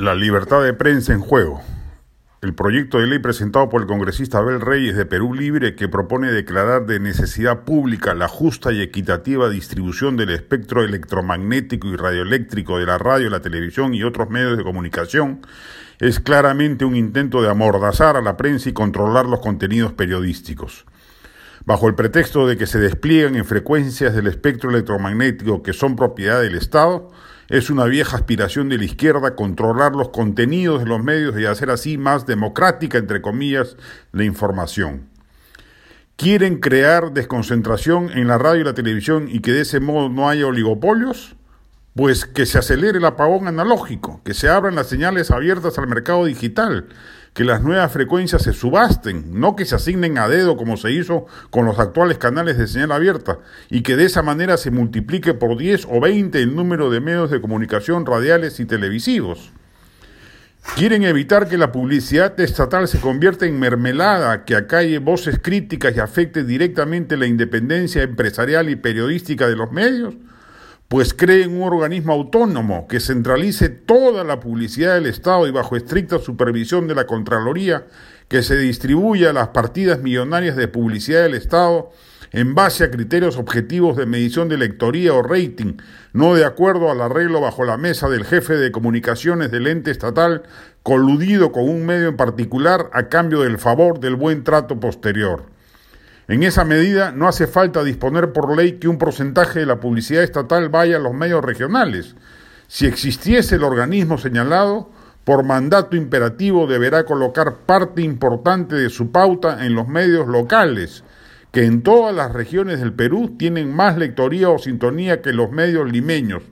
La libertad de prensa en juego. El proyecto de ley presentado por el congresista Abel Reyes de Perú Libre que propone declarar de necesidad pública la justa y equitativa distribución del espectro electromagnético y radioeléctrico de la radio, la televisión y otros medios de comunicación es claramente un intento de amordazar a la prensa y controlar los contenidos periodísticos. Bajo el pretexto de que se despliegan en frecuencias del espectro electromagnético que son propiedad del Estado, es una vieja aspiración de la izquierda controlar los contenidos de los medios y hacer así más democrática, entre comillas, la información. ¿Quieren crear desconcentración en la radio y la televisión y que de ese modo no haya oligopolios? Pues que se acelere el apagón analógico, que se abran las señales abiertas al mercado digital, que las nuevas frecuencias se subasten, no que se asignen a dedo como se hizo con los actuales canales de señal abierta, y que de esa manera se multiplique por 10 o 20 el número de medios de comunicación radiales y televisivos. Quieren evitar que la publicidad estatal se convierta en mermelada, que acalle voces críticas y afecte directamente la independencia empresarial y periodística de los medios pues creen un organismo autónomo que centralice toda la publicidad del Estado y bajo estricta supervisión de la Contraloría, que se distribuya las partidas millonarias de publicidad del Estado en base a criterios objetivos de medición de lectoría o rating, no de acuerdo al arreglo bajo la mesa del jefe de comunicaciones del ente estatal, coludido con un medio en particular a cambio del favor del buen trato posterior. En esa medida, no hace falta disponer por ley que un porcentaje de la publicidad estatal vaya a los medios regionales. Si existiese el organismo señalado, por mandato imperativo deberá colocar parte importante de su pauta en los medios locales, que en todas las regiones del Perú tienen más lectoría o sintonía que los medios limeños.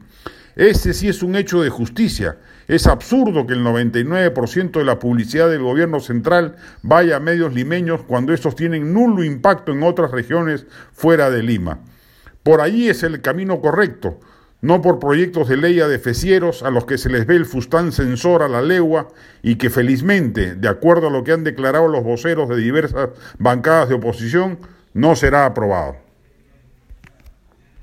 Ese sí es un hecho de justicia. Es absurdo que el 99% de la publicidad del gobierno central vaya a medios limeños cuando estos tienen nulo impacto en otras regiones fuera de Lima. Por ahí es el camino correcto, no por proyectos de ley adefesieros a los que se les ve el fustán censor a la legua y que felizmente, de acuerdo a lo que han declarado los voceros de diversas bancadas de oposición, no será aprobado.